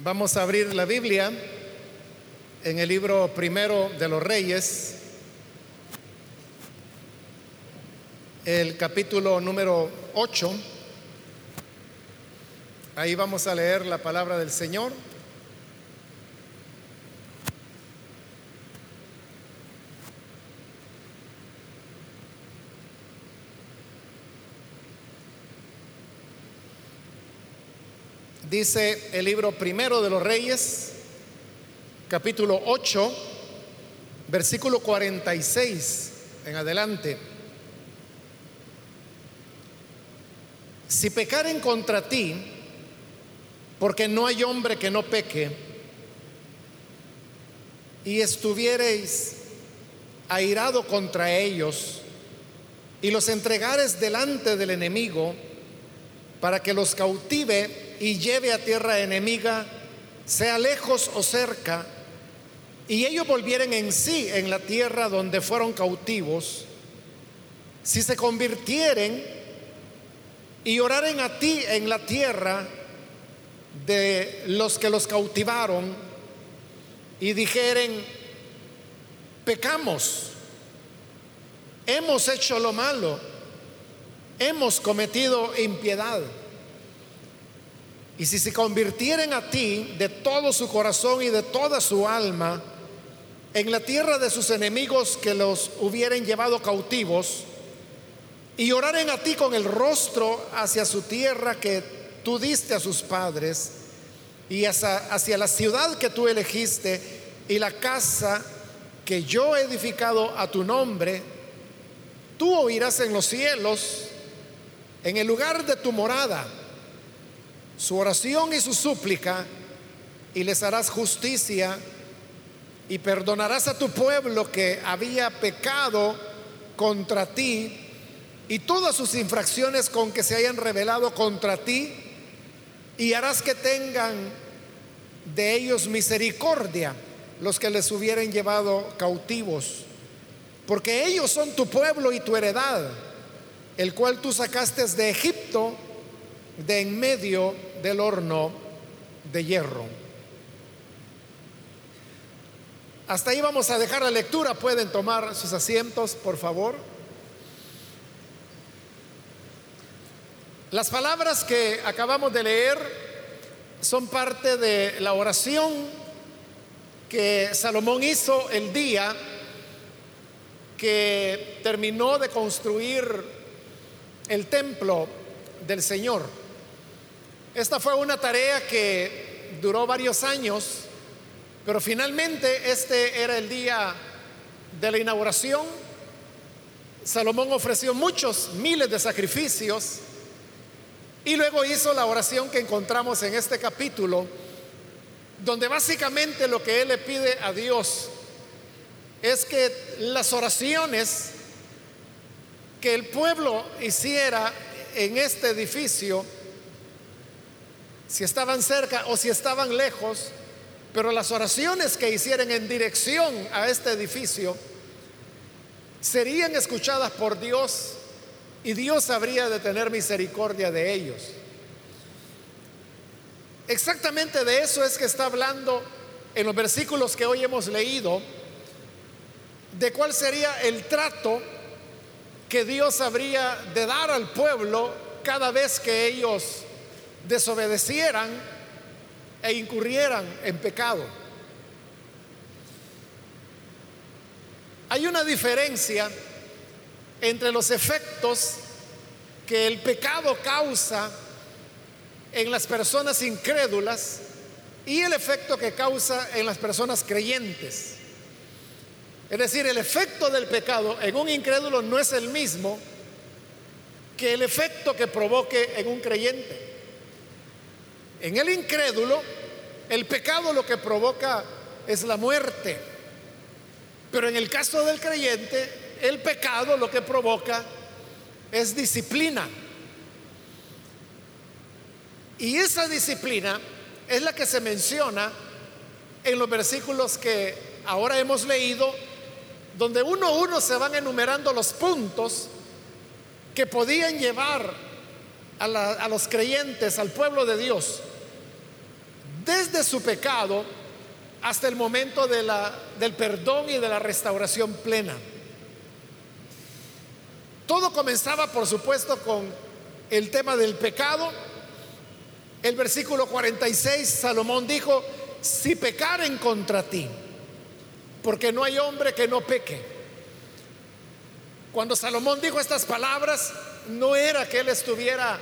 Vamos a abrir la Biblia en el libro primero de los Reyes, el capítulo número 8. Ahí vamos a leer la palabra del Señor. Dice el libro primero de los Reyes, capítulo 8, versículo 46 en adelante. Si pecaren contra ti, porque no hay hombre que no peque, y estuviereis airado contra ellos, y los entregares delante del enemigo, para que los cautive y lleve a tierra enemiga, sea lejos o cerca, y ellos volvieren en sí en la tierra donde fueron cautivos, si se convirtieren y oraren a ti en la tierra de los que los cautivaron y dijeren, pecamos, hemos hecho lo malo, hemos cometido impiedad y si se convirtieren a ti de todo su corazón y de toda su alma en la tierra de sus enemigos que los hubieran llevado cautivos, y oraren a ti con el rostro hacia su tierra que tú diste a sus padres, y hacia, hacia la ciudad que tú elegiste, y la casa que yo he edificado a tu nombre, tú oirás en los cielos, en el lugar de tu morada su oración y su súplica y les harás justicia y perdonarás a tu pueblo que había pecado contra ti y todas sus infracciones con que se hayan revelado contra ti y harás que tengan de ellos misericordia los que les hubieran llevado cautivos, porque ellos son tu pueblo y tu heredad, el cual tú sacaste de Egipto de en medio del horno de hierro. Hasta ahí vamos a dejar la lectura. Pueden tomar sus asientos, por favor. Las palabras que acabamos de leer son parte de la oración que Salomón hizo el día que terminó de construir el templo del Señor. Esta fue una tarea que duró varios años, pero finalmente este era el día de la inauguración. Salomón ofreció muchos miles de sacrificios y luego hizo la oración que encontramos en este capítulo, donde básicamente lo que él le pide a Dios es que las oraciones que el pueblo hiciera en este edificio, si estaban cerca o si estaban lejos, pero las oraciones que hicieran en dirección a este edificio serían escuchadas por Dios y Dios habría de tener misericordia de ellos. Exactamente de eso es que está hablando en los versículos que hoy hemos leído, de cuál sería el trato que Dios habría de dar al pueblo cada vez que ellos desobedecieran e incurrieran en pecado. Hay una diferencia entre los efectos que el pecado causa en las personas incrédulas y el efecto que causa en las personas creyentes. Es decir, el efecto del pecado en un incrédulo no es el mismo que el efecto que provoque en un creyente. En el incrédulo, el pecado lo que provoca es la muerte. Pero en el caso del creyente, el pecado lo que provoca es disciplina. Y esa disciplina es la que se menciona en los versículos que ahora hemos leído, donde uno a uno se van enumerando los puntos que podían llevar a, los creyentes, al pueblo de Dios, desde su pecado hasta el momento del perdón y de la restauración plena. Todo comenzaba, por supuesto, con el tema del pecado. El versículo 46, Salomón dijo, si pecaren contra ti, porque no hay hombre que no peque. Cuando Salomón dijo estas palabras, no era que él estuviera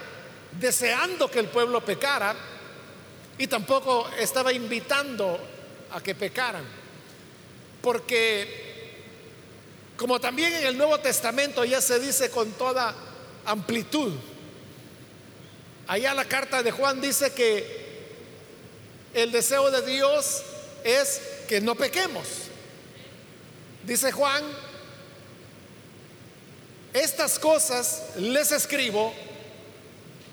deseando que el pueblo pecara y tampoco estaba invitando a que pecaran, porque como también en el Nuevo Testamento ya se dice con toda amplitud. Allá la carta de Juan dice que el deseo de Dios es que no pequemos. Dice Juan, estas cosas les escribo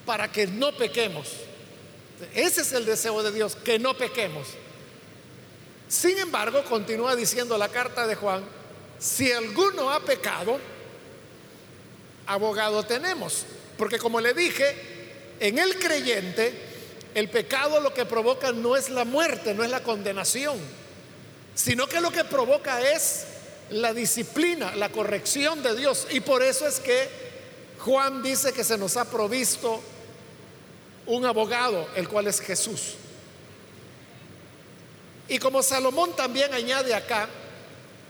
para que no pequemos. Ese es el deseo de Dios, que no pequemos. Sin embargo, continúa diciendo la carta de Juan, si alguno ha pecado, abogado tenemos. Porque como le dije, en el creyente, el pecado lo que provoca no es la muerte, no es la condenación, sino que lo que provoca es la disciplina, la corrección de Dios. Y por eso es que Juan dice que se nos ha provisto un abogado, el cual es Jesús. Y como Salomón también añade acá,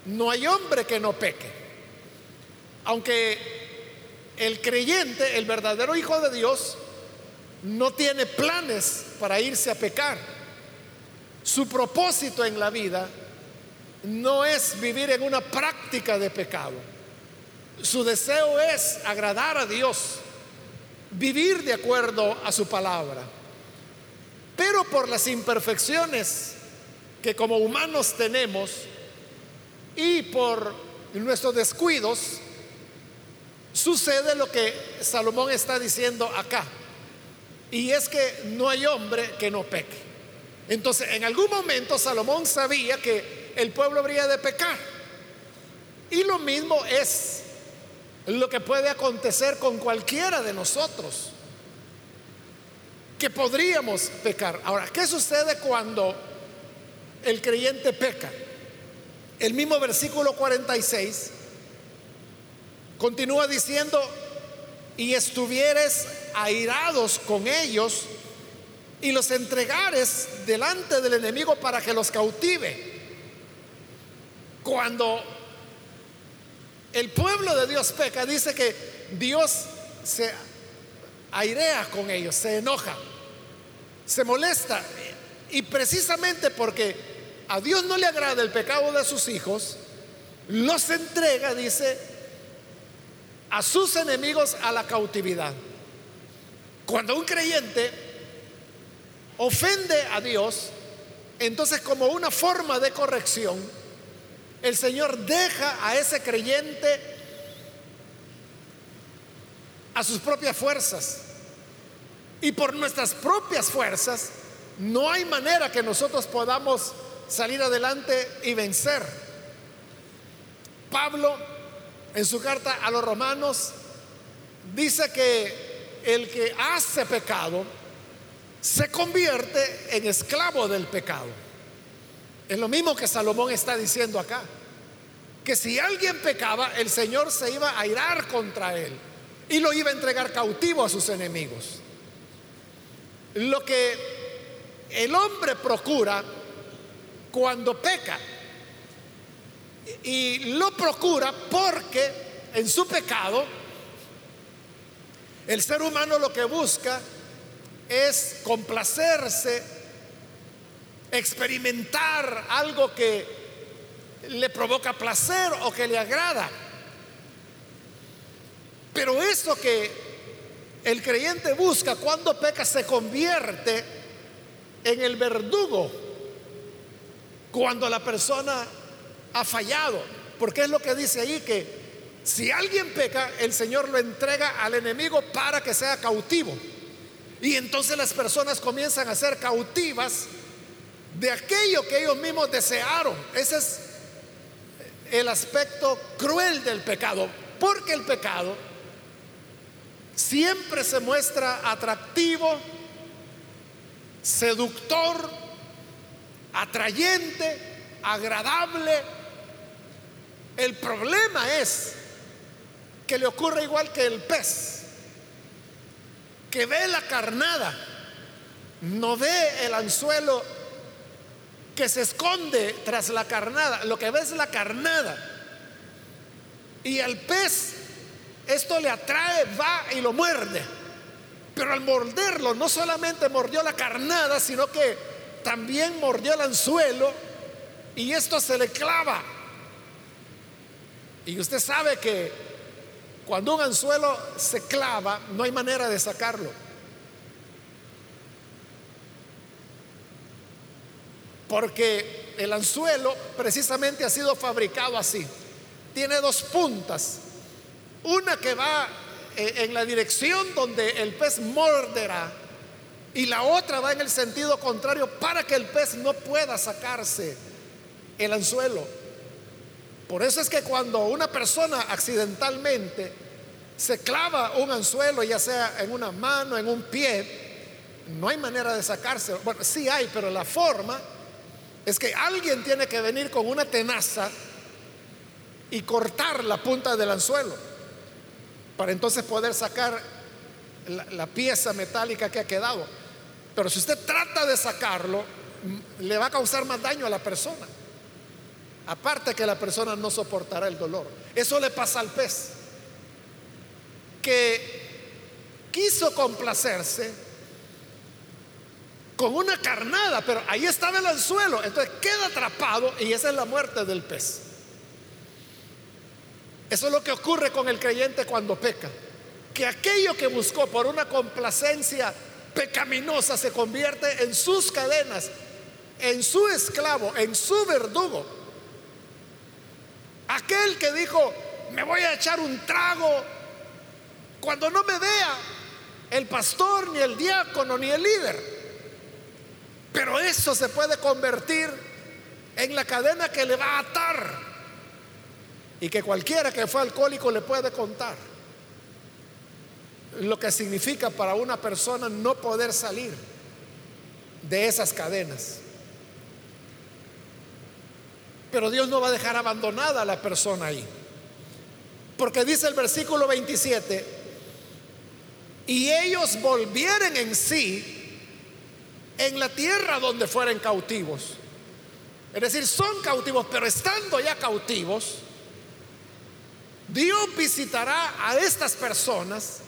no hay hombre que no peque. Aunque el creyente, el verdadero Hijo de Dios, no tiene planes para irse a pecar. Su propósito en la vida no es vivir en una práctica de pecado. Su deseo es agradar a Dios, vivir de acuerdo a su palabra. Pero por las imperfecciones que como humanos tenemos, y por nuestros descuidos sucede lo que Salomón está diciendo acá. Y es que no hay hombre que no peque. Entonces, en algún momento Salomón sabía que el pueblo habría de pecar. Y lo mismo es lo que puede acontecer con cualquiera de nosotros. Que podríamos pecar. Ahora, ¿qué sucede cuando el creyente peca? El mismo versículo 46 continúa diciendo, y estuvieres airados con ellos y los entregares delante del enemigo para que los cautive. Cuando el pueblo de Dios peca, dice que Dios se airea con ellos, se enoja, se molesta. Y precisamente porque a Dios no le agrada el pecado de sus hijos, los entrega, dice, a sus enemigos a la cautividad. Cuando un creyente ofende a Dios, entonces como una forma de corrección, el Señor deja a ese creyente a sus propias fuerzas. Y por nuestras propias fuerzas, no hay manera que nosotros podamos salir adelante y vencer. Pablo, en su carta a los romanos, dice que el que hace pecado se convierte en esclavo del pecado. Es lo mismo que Salomón está diciendo acá. Que si alguien pecaba, el Señor se iba a irar contra él y lo iba a entregar cautivo a sus enemigos. Lo que el hombre procura cuando peca. Y lo procura porque en su pecado el ser humano lo que busca es complacerse, experimentar algo que le provoca placer o que le agrada. Pero eso que el creyente busca cuando peca se convierte en el verdugo cuando la persona ha fallado. Porque es lo que dice ahí que si alguien peca, el Señor lo entrega al enemigo para que sea cautivo. Y entonces las personas comienzan a ser cautivas de aquello que ellos mismos desearon. Ese es el aspecto cruel del pecado. Porque el pecado siempre se muestra atractivo, seductor atrayente, agradable. El problema es que le ocurre igual que el pez, que ve la carnada, no ve el anzuelo que se esconde tras la carnada, lo que ve es la carnada. Y al pez esto le atrae, va y lo muerde. Pero al morderlo, no solamente mordió la carnada, sino que también mordió el anzuelo y esto se le clava. Y usted sabe que cuando un anzuelo se clava, no hay manera de sacarlo. Porque el anzuelo precisamente ha sido fabricado así. Tiene dos puntas. Una que va eh, en la dirección donde el pez morderá y la otra va en el sentido contrario para que el pez no pueda sacarse el anzuelo. Por eso es que cuando una persona accidentalmente se clava un anzuelo, ya sea en una mano, en un pie, no hay manera de sacarse. Bueno, sí hay, pero la forma es que alguien tiene que venir con una tenaza y cortar la punta del anzuelo para entonces poder sacar la, pieza metálica que ha quedado. Pero si usted trata de sacarlo, le va a causar más daño a la persona. Aparte que la persona no soportará el dolor. Eso le pasa al pez, que quiso complacerse con una carnada, pero ahí estaba el anzuelo, entonces queda atrapado y esa es la muerte del pez. Eso es lo que ocurre con el creyente cuando peca, que aquello que buscó por una complacencia pecaminosa se convierte en sus cadenas, en su esclavo, en su verdugo. Aquel que dijo, me voy a echar un trago cuando no me vea el pastor, ni el diácono, ni el líder. Pero eso se puede convertir en la cadena que le va a atar y que cualquiera que fue alcohólico le puede contar lo que significa para una persona no poder salir de esas cadenas. Pero Dios no va a dejar abandonada a la persona ahí. Porque dice el versículo 27, y ellos volvieren en sí en la tierra donde fueren cautivos. Es decir, son cautivos, pero estando ya cautivos, Dios visitará a estas personas,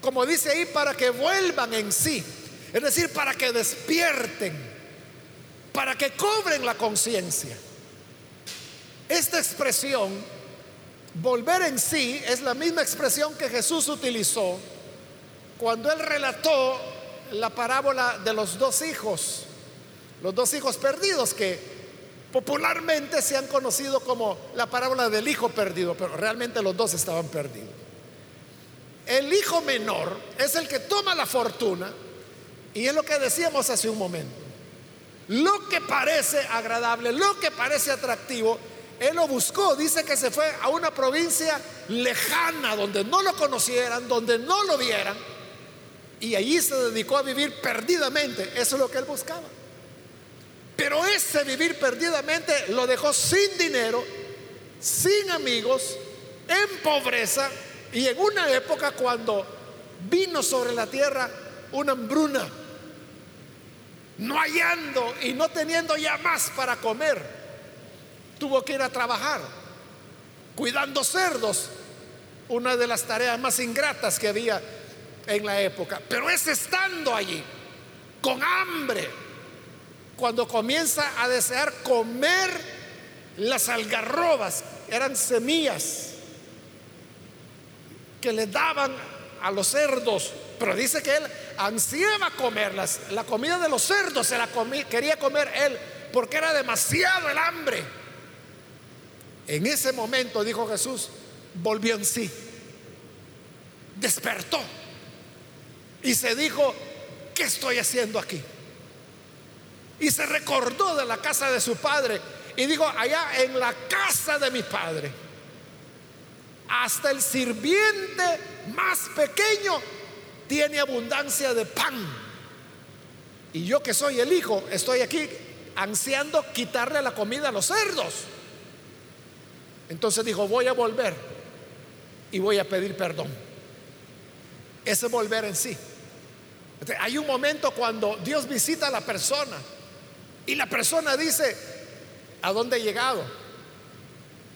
como dice ahí, para que vuelvan en sí. Es decir, para que despierten, para que cobren la conciencia. Esta expresión, volver en sí, es la misma expresión que Jesús utilizó cuando él relató la parábola de los dos hijos, los dos hijos perdidos que popularmente se han conocido como la parábola del hijo perdido, pero realmente los dos estaban perdidos. El hijo menor es el que toma la fortuna y es lo que decíamos hace un momento. Lo que parece agradable, lo que parece atractivo, él lo buscó, dice que se fue a una provincia lejana donde no lo conocieran, donde no lo vieran y allí se dedicó a vivir perdidamente. Eso es lo que él buscaba. Pero ese vivir perdidamente lo dejó sin dinero, sin amigos, en pobreza y en una época cuando vino sobre la tierra una hambruna, no hallando y no teniendo ya más para comer, tuvo que ir a trabajar, cuidando cerdos, una de las tareas más ingratas que había en la época. Pero es estando allí, con hambre, cuando comienza a desear comer las algarrobas, eran semillas que le daban a los cerdos, pero dice que él ansiaba comerlas. La comida de los cerdos se la quería comer él porque era demasiado el hambre. En ese momento, dijo Jesús, volvió en sí, despertó y se dijo, ¿qué estoy haciendo aquí? Y se recordó de la casa de su padre y dijo, allá en la casa de mi padre, hasta el sirviente más pequeño tiene abundancia de pan. Y yo que soy el hijo, estoy aquí ansiando quitarle la comida a los cerdos. Entonces dijo, voy a volver y voy a pedir perdón. Ese volver en sí. Hay un momento cuando Dios visita a la persona y la persona dice, ¿a dónde he llegado?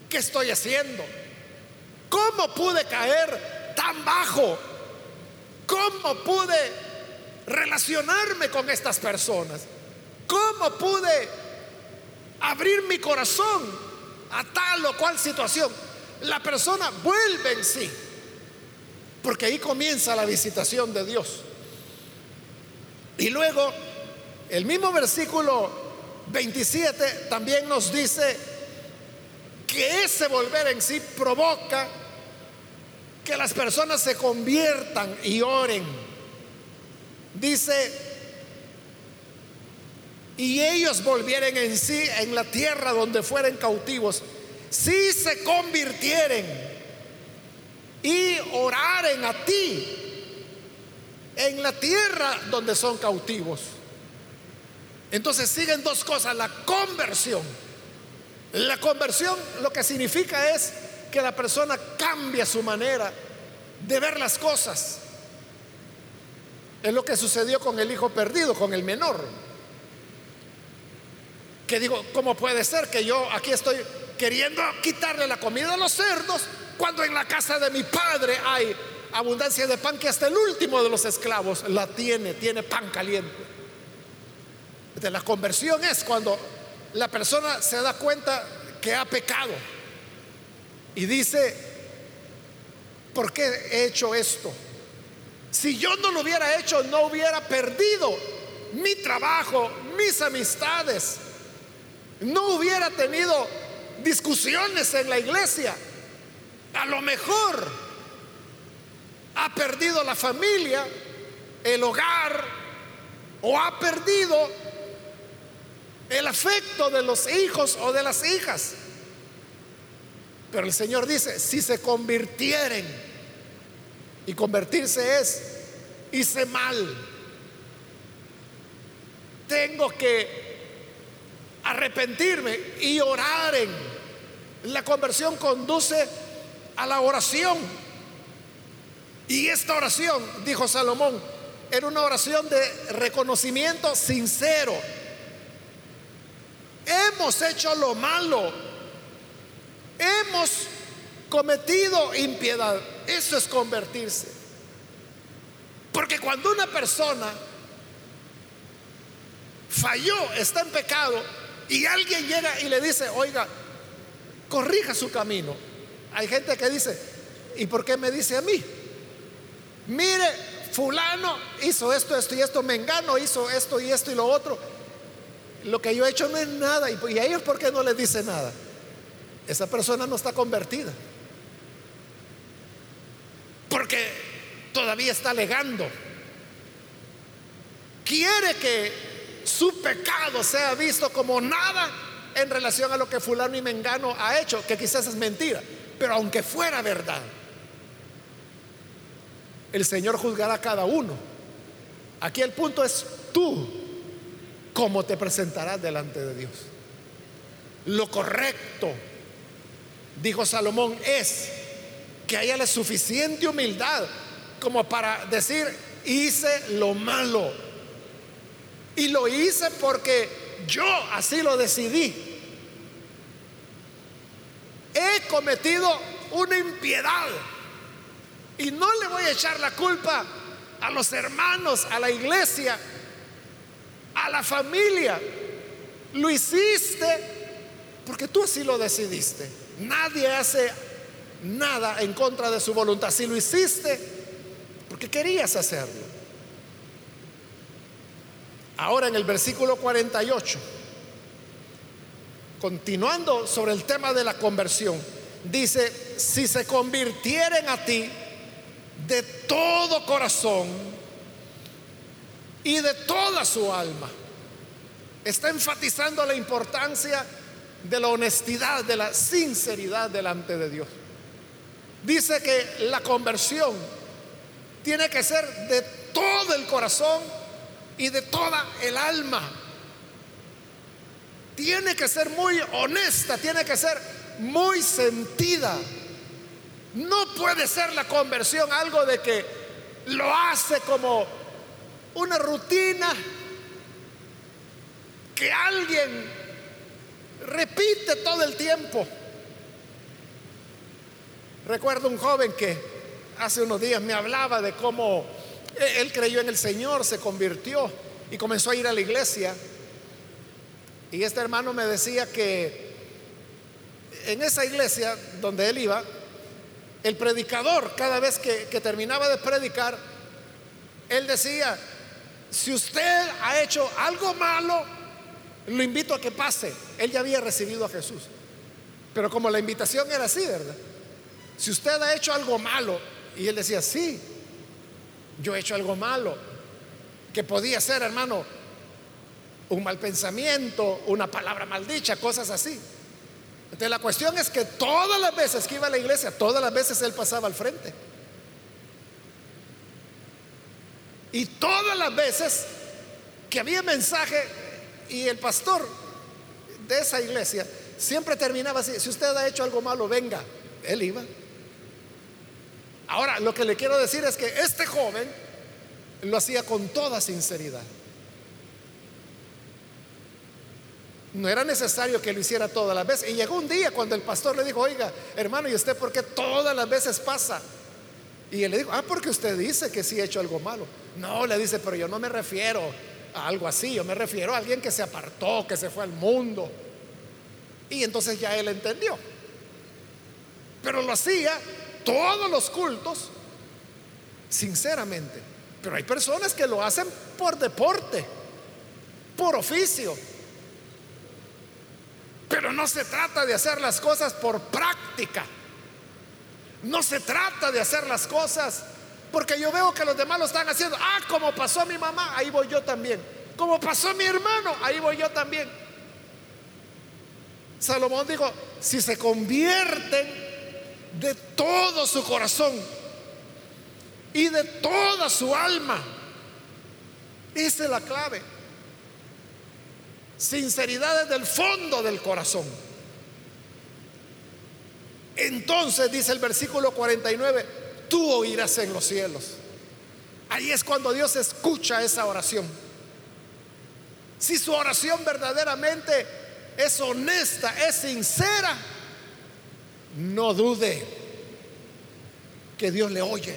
¿Qué estoy haciendo? ¿Cómo pude caer tan bajo? ¿Cómo pude relacionarme con estas personas? ¿Cómo pude abrir mi corazón a tal o cual situación? La persona vuelve en sí, porque ahí comienza la visitación de Dios. Y luego, el mismo versículo 27 también nos dice que ese volver en sí provoca que las personas se conviertan y oren. Dice, y ellos volvieren en sí en la tierra donde fueren cautivos, si se convirtieren y oraren a ti en la tierra donde son cautivos. Entonces siguen dos cosas, la conversión. La conversión lo que significa es que la persona cambia su manera de ver las cosas. Es lo que sucedió con el hijo perdido, con el menor. Que digo, ¿cómo puede ser que yo aquí estoy queriendo quitarle la comida a los cerdos cuando en la casa de mi padre hay abundancia de pan que hasta el último de los esclavos la tiene, tiene pan caliente? De la conversión es cuando la persona se da cuenta que ha pecado y dice, ¿por qué he hecho esto? Si yo no lo hubiera hecho, no hubiera perdido mi trabajo, mis amistades, no hubiera tenido discusiones en la iglesia. A lo mejor ha perdido la familia, el hogar, o ha perdido el afecto de los hijos o de las hijas. Pero el Señor dice, si se convirtieren, y convertirse es, hice mal, tengo que arrepentirme y oraren. La conversión conduce a la oración. Y esta oración, dijo Salomón, era una oración de reconocimiento sincero hemos hecho lo malo, hemos cometido impiedad. Eso es convertirse. Porque cuando una persona falló, está en pecado, y alguien llega y le dice, oiga, corrija su camino. Hay gente que dice, ¿y por qué me dice a mí? Mire, fulano hizo esto, esto y esto, Mengano hizo esto y esto y lo otro lo que yo he hecho no es nada. ¿Y a ellos por qué no les dice nada? Esa persona no está convertida. Porque todavía está alegando. Quiere que su pecado sea visto como nada en relación a lo que fulano y mengano ha hecho, que quizás es mentira. Pero aunque fuera verdad, el Señor juzgará a cada uno. Aquí el punto es tú cómo te presentarás delante de Dios. Lo correcto, dijo Salomón, es que haya la suficiente humildad como para decir, hice lo malo. Y lo hice porque yo así lo decidí. He cometido una impiedad. Y no le voy a echar la culpa a los hermanos, a la iglesia, a la familia. Lo hiciste porque tú así lo decidiste. Nadie hace nada en contra de su voluntad. Si lo hiciste porque querías hacerlo. Ahora en el versículo 48, continuando sobre el tema de la conversión, dice, si se convirtieren a ti de todo corazón, y de toda su alma. Está enfatizando la importancia de la honestidad, de la sinceridad delante de Dios. Dice que la conversión tiene que ser de todo el corazón y de toda el alma. tiene que ser muy honesta, tiene que ser muy sentida. No puede ser la conversión algo de que lo hace como una rutina que alguien repite todo el tiempo. Recuerdo un joven que hace unos días me hablaba de cómo él creyó en el Señor, se convirtió y comenzó a ir a la iglesia. Y este hermano me decía que en esa iglesia donde él iba, el predicador, cada vez que, terminaba de predicar, él decía, si usted ha hecho algo malo, lo invito a que pase. Él ya había recibido a Jesús. Pero como la invitación era así, ¿verdad? Si usted ha hecho algo malo, y él decía, sí, yo he hecho algo malo, que podía ser, hermano, un mal pensamiento, una palabra maldicha, cosas así. Entonces la cuestión es que todas las veces que iba a la iglesia, todas las veces él pasaba al frente. Y todas las veces que había mensaje y el pastor de esa iglesia siempre terminaba así, si usted ha hecho algo malo, venga, él iba. Ahora, lo que le quiero decir es que este joven lo hacía con toda sinceridad. No era necesario que lo hiciera todas las veces. Y llegó un día cuando el pastor le dijo, oiga, hermano, ¿y usted por qué todas las veces pasa? Y él le dijo, ah, porque usted dice que sí ha hecho algo malo. No, le dice, pero yo no me refiero a algo así, yo me refiero a alguien que se apartó, que se fue al mundo. Y entonces ya él entendió. Pero lo hacía todos los cultos, sinceramente. Pero hay personas que lo hacen por deporte, por oficio pero no se trata de hacer las cosas por práctica. No se trata de hacer las cosas porque yo veo que los demás lo están haciendo. Ah, como pasó mi mamá, ahí voy yo también. Como pasó mi hermano, ahí voy yo también. Salomón dijo, si se convierten de todo su corazón y de toda su alma, esa es la clave sinceridad desde el fondo del corazón. Entonces dice el versículo 49, tú oirás en los cielos. Ahí es cuando Dios escucha esa oración. Si su oración verdaderamente es honesta, es sincera, no dude que Dios le oye.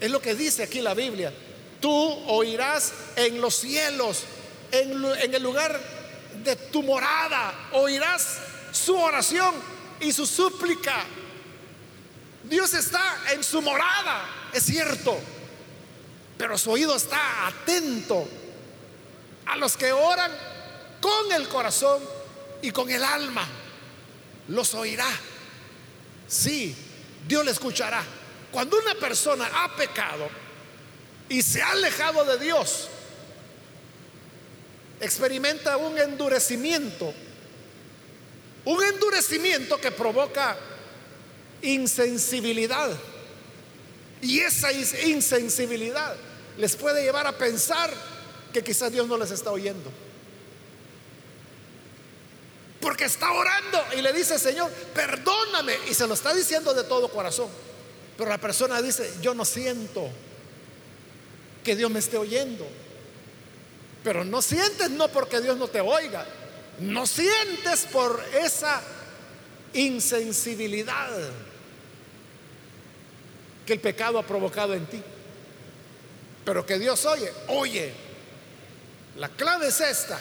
Es lo que dice aquí la Biblia. Tú oirás en los cielos en, el lugar de tu morada, oirás su oración y su súplica. Dios está en su morada, es cierto, pero su oído está atento a los que oran con el corazón y con el alma. Los oirá. Sí, Dios le escuchará. Cuando una persona ha pecado y se ha alejado de Dios, experimenta un endurecimiento, un endurecimiento que provoca insensibilidad. Y esa insensibilidad les puede llevar a pensar que quizás Dios no les está oyendo. Porque está orando y le dice, Señor, perdóname. Y se lo está diciendo de todo corazón. Pero la persona dice, yo no siento que Dios me esté oyendo. Pero no sientes no porque Dios no te oiga, no sientes por esa insensibilidad que el pecado ha provocado en ti. Pero que Dios oye, oye. La clave es esta.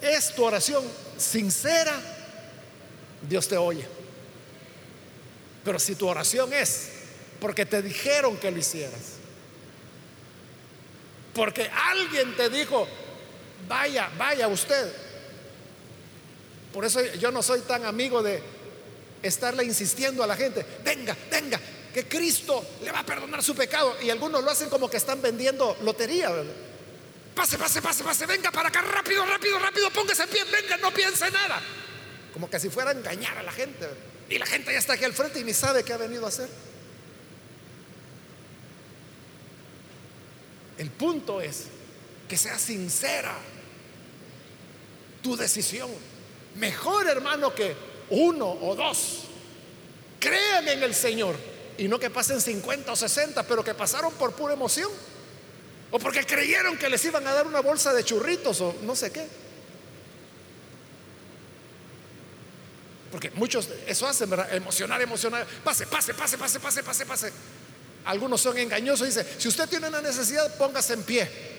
Es tu oración sincera, Dios te oye. Pero si tu oración es porque te dijeron que lo hicieras, porque alguien te dijo, vaya, vaya usted. Por eso yo no soy tan amigo de estarle insistiendo a la gente, venga, venga, que Cristo le va a perdonar su pecado. Y algunos lo hacen como que están vendiendo lotería. Pase, pase, pase, pase, venga para acá, rápido, rápido, rápido, póngase en pie, venga, no piense nada. Como que si fuera a engañar a la gente. Y la gente ya está aquí al frente y ni sabe qué ha venido a hacer. El punto es que sea sincera. tu decisión. Mejor hermano que uno o dos. Crean en el Señor y no que pasen 50 o 60, pero que pasaron por pura emoción. O porque creyeron que les iban a dar una bolsa de churritos o no sé qué. Porque muchos eso hacen, ¿verdad? Emocionar, emocionar. Pase, pase, pase, pase, pase, pase, pase. Algunos son engañosos. Dice, si usted tiene una necesidad, póngase en pie.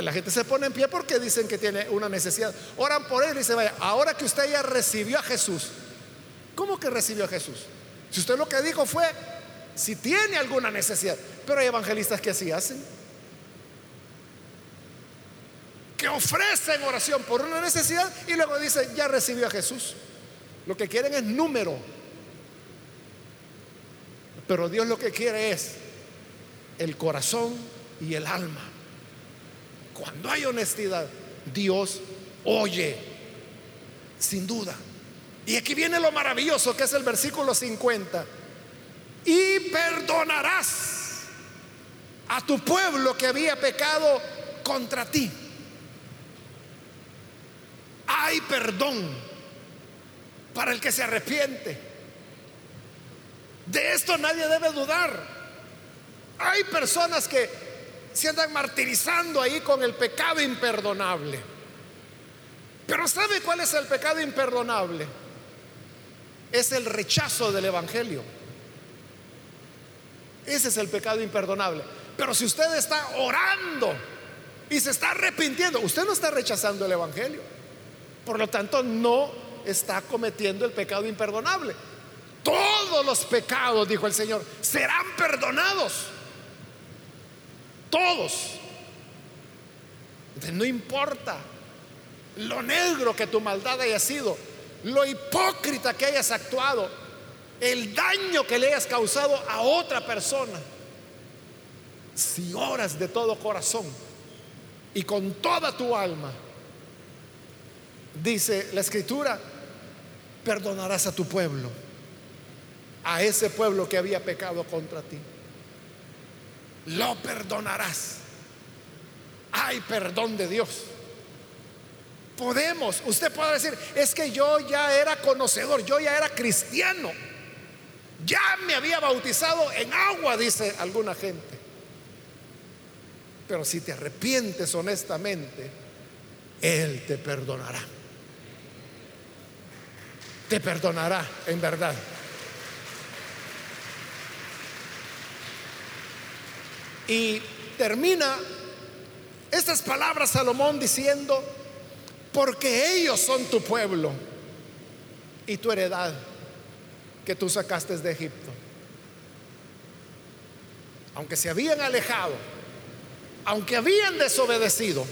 La gente se pone en pie porque dicen que tiene una necesidad. Oran por él y se vaya. Ahora que usted ya recibió a Jesús, ¿cómo que recibió a Jesús? Si usted lo que dijo fue, si tiene alguna necesidad. Pero hay evangelistas que así hacen. Que ofrecen oración por una necesidad y luego dicen, ya recibió a Jesús. Lo que quieren es número. Pero Dios lo que quiere es el corazón y el alma. Cuando hay honestidad, Dios oye, sin duda. Y aquí viene lo maravilloso que es el versículo 50. Y perdonarás a tu pueblo que había pecado contra ti. Hay perdón para el que se arrepiente. De esto nadie debe dudar. Hay personas que se andan martirizando ahí con el pecado imperdonable. Pero ¿sabe cuál es el pecado imperdonable? Es el rechazo del Evangelio. Ese es el pecado imperdonable. Pero si usted está orando y se está arrepintiendo, usted no está rechazando el Evangelio. Por lo tanto, no está cometiendo el pecado imperdonable. Todos los pecados, dijo el Señor, serán perdonados. Todos. no importa lo negro que tu maldad haya sido, lo hipócrita que hayas actuado, el daño que le hayas causado a otra persona. Si oras de todo corazón y con toda tu alma, dice la escritura, perdonarás a tu pueblo, a ese pueblo que había pecado contra ti. Lo perdonarás. Hay perdón de Dios. Podemos, usted puede decir, es que yo ya era conocedor, yo ya era cristiano, ya me había bautizado en agua, dice alguna gente. Pero si te arrepientes honestamente, Él te perdonará te perdonará en verdad. Y termina estas palabras Salomón diciendo, porque ellos son tu pueblo y tu heredad que tú sacaste de Egipto. Aunque se habían alejado, aunque habían desobedecido,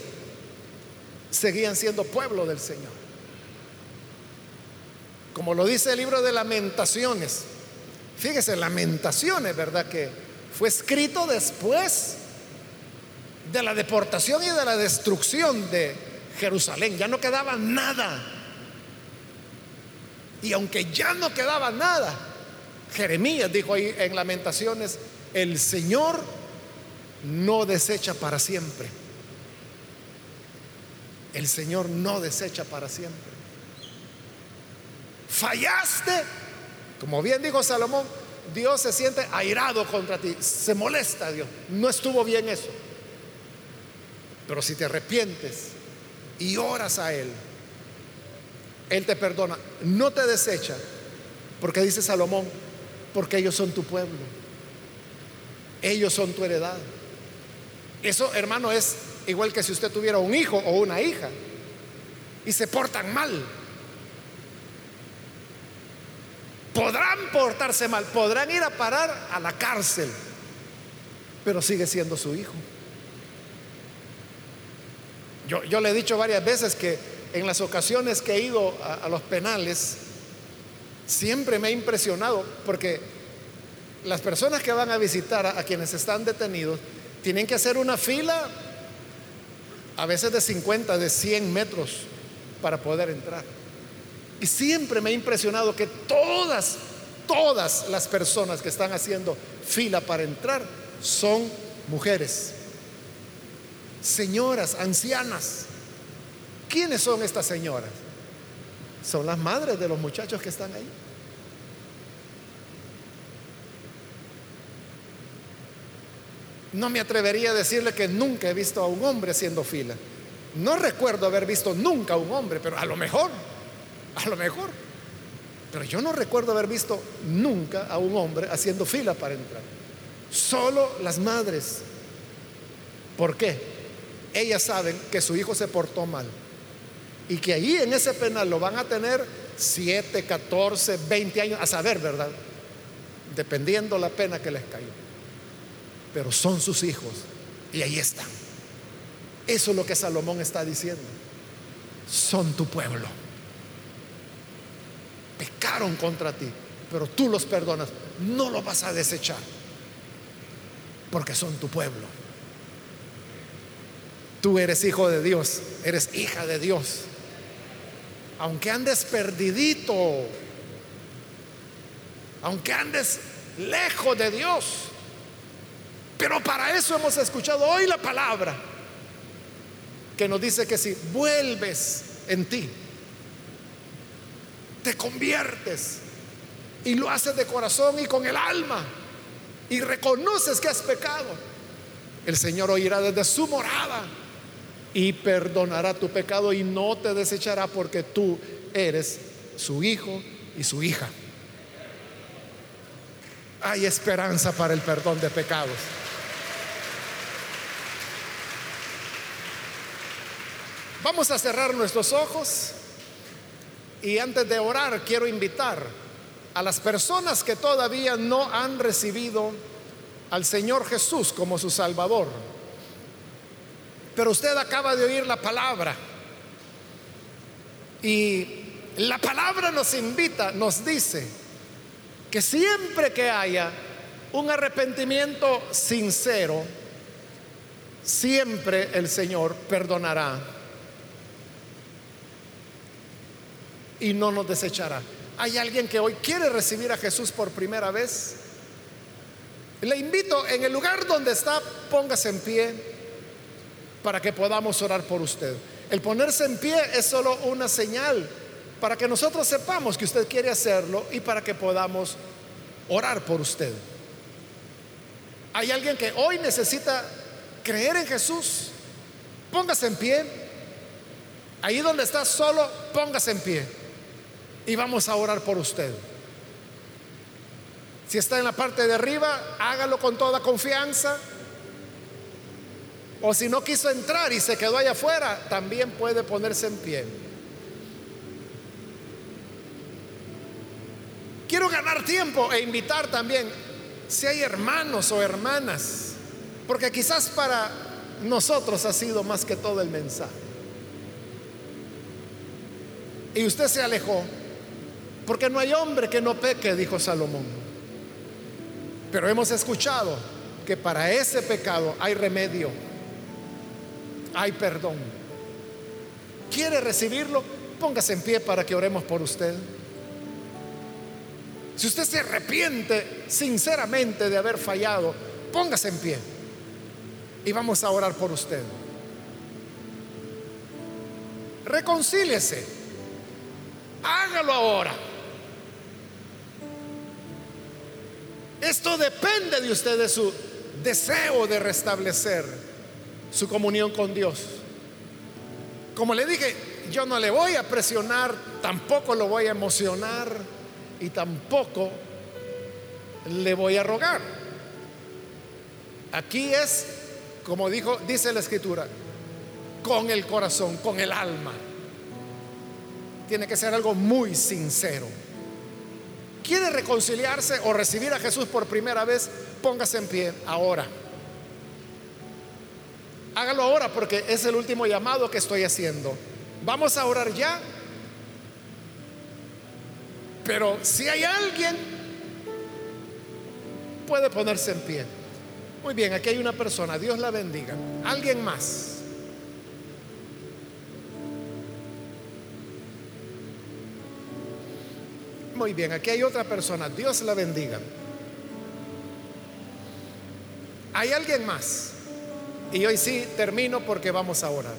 seguían siendo pueblo del Señor. Como lo dice el libro de lamentaciones. Fíjese, lamentaciones, ¿verdad? Que fue escrito después de la deportación y de la destrucción de Jerusalén. Ya no quedaba nada. Y aunque ya no quedaba nada, Jeremías dijo ahí en lamentaciones, el Señor no desecha para siempre. El Señor no desecha para siempre fallaste, como bien dijo Salomón, Dios se siente airado contra ti, se molesta Dios, no estuvo bien eso. Pero si te arrepientes y oras a Él, Él te perdona, no te desecha, porque dice Salomón, porque ellos son tu pueblo, ellos son tu heredad. Eso, hermano, es igual que si usted tuviera un hijo o una hija y se portan mal. Podrán portarse mal, podrán ir a parar a la cárcel, pero sigue siendo su hijo. Yo, yo le he dicho varias veces que en las ocasiones que he ido a, los penales, siempre me ha impresionado porque las personas que van a visitar a, a, quienes están detenidos tienen que hacer una fila a veces de 50, de 100 metros para poder entrar. Y siempre me ha impresionado que todas, todas las personas que están haciendo fila para entrar son mujeres, señoras, ancianas. ¿Quiénes son estas señoras? Son las madres de los muchachos que están ahí. No me atrevería a decirle que nunca he visto a un hombre haciendo fila. No recuerdo haber visto nunca a un hombre, pero a lo mejor, a lo mejor. Pero yo no recuerdo haber visto nunca a un hombre haciendo fila para entrar. Solo las madres. ¿Por qué? Ellas saben que su hijo se portó mal y que ahí en ese penal lo van a tener 7, 14, 20 años, a saber, ¿verdad? Dependiendo la pena que les cayó. Pero son sus hijos y ahí están. Eso es lo que Salomón está diciendo. Son tu pueblo. Pecaron contra ti, pero tú los perdonas. No los vas a desechar porque son tu pueblo. Tú eres hijo de Dios, eres hija de Dios. Aunque andes perdidito, aunque andes lejos de Dios, pero para eso hemos escuchado hoy la palabra que nos dice que si vuelves en ti, te conviertes y lo haces de corazón y con el alma y reconoces que has pecado, el Señor oirá desde su morada y perdonará tu pecado y no te desechará porque tú eres su hijo y su hija. Hay esperanza para el perdón de pecados. Vamos a cerrar nuestros ojos y antes de orar quiero invitar a las personas que todavía no han recibido al Señor Jesús como su Salvador pero usted acaba de oír la palabra. Y la palabra nos invita, nos dice que siempre que haya un arrepentimiento sincero, siempre el Señor perdonará y no nos desechará. ¿Hay alguien que hoy quiere recibir a Jesús por primera vez? Le invito, en el lugar donde está, póngase en pie para que podamos orar por usted. El ponerse en pie es solo una señal para que nosotros sepamos que usted quiere hacerlo y para que podamos orar por usted. Hay alguien que hoy necesita creer en Jesús. Póngase en pie. Ahí donde está solo, póngase en pie. Y vamos a orar por usted. Si está en la parte de arriba, hágalo con toda confianza. O si no quiso entrar y se quedó allá afuera, también puede ponerse en pie. Quiero ganar tiempo e invitar también, si hay hermanos o hermanas, porque quizás para nosotros ha sido más que todo el mensaje. Y usted se alejó, porque no hay hombre que no peque, dijo Salomón. Pero hemos escuchado que para ese pecado hay remedio hay perdón. ¿Quiere recibirlo? Póngase en pie para que oremos por usted. Si usted se arrepiente sinceramente de haber fallado, póngase en pie y vamos a orar por usted. Reconcíliese. Hágalo ahora. Esto depende de usted, de su deseo de restablecer su comunión con Dios. Como le dije, yo no le voy a presionar, tampoco lo voy a emocionar y tampoco le voy a rogar. Aquí es, como dijo, dice la escritura, con el corazón, con el alma. Tiene que ser algo muy sincero. ¿Quiere reconciliarse o recibir a Jesús por primera vez? Póngase en pie ahora. Hágalo ahora porque es el último llamado que estoy haciendo. Vamos a orar ya. Pero si hay alguien, puede ponerse en pie. Muy bien, aquí hay una persona, Dios la bendiga. Alguien más. Muy bien, aquí hay otra persona. Dios la bendiga. Hay alguien más. Y hoy sí termino porque vamos a orar.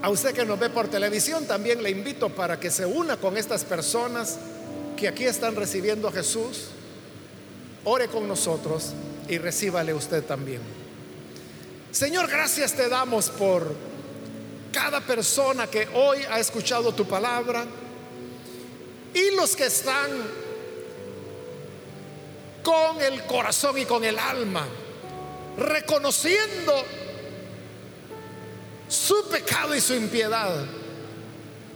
A usted que nos ve por televisión, también le invito para que se una con estas personas que aquí están recibiendo a Jesús. Ore con nosotros y recíbale usted también. Señor, gracias te damos por cada persona que hoy ha escuchado tu palabra y los que están con el corazón y con el alma reconociendo su pecado y su impiedad.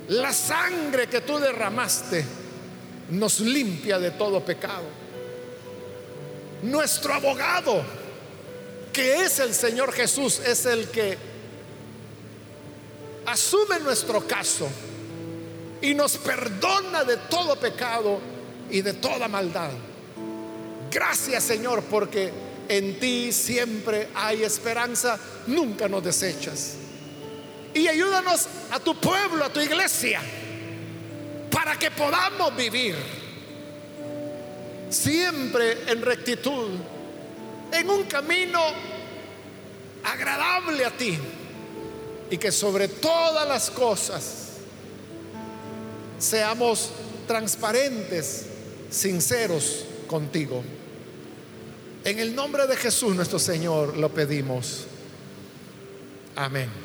La sangre que tú derramaste nos limpia de todo pecado. Nuestro abogado, que es el Señor Jesús, es el que asume nuestro caso y nos perdona de todo pecado y de toda maldad. Gracias Señor porque en ti siempre hay esperanza, nunca nos desechas. Y ayúdanos a tu pueblo, a tu iglesia, para que podamos vivir siempre en rectitud, en un camino agradable a ti. Y que sobre todas las cosas seamos transparentes, sinceros contigo. En el nombre de Jesús nuestro Señor lo pedimos. Amén.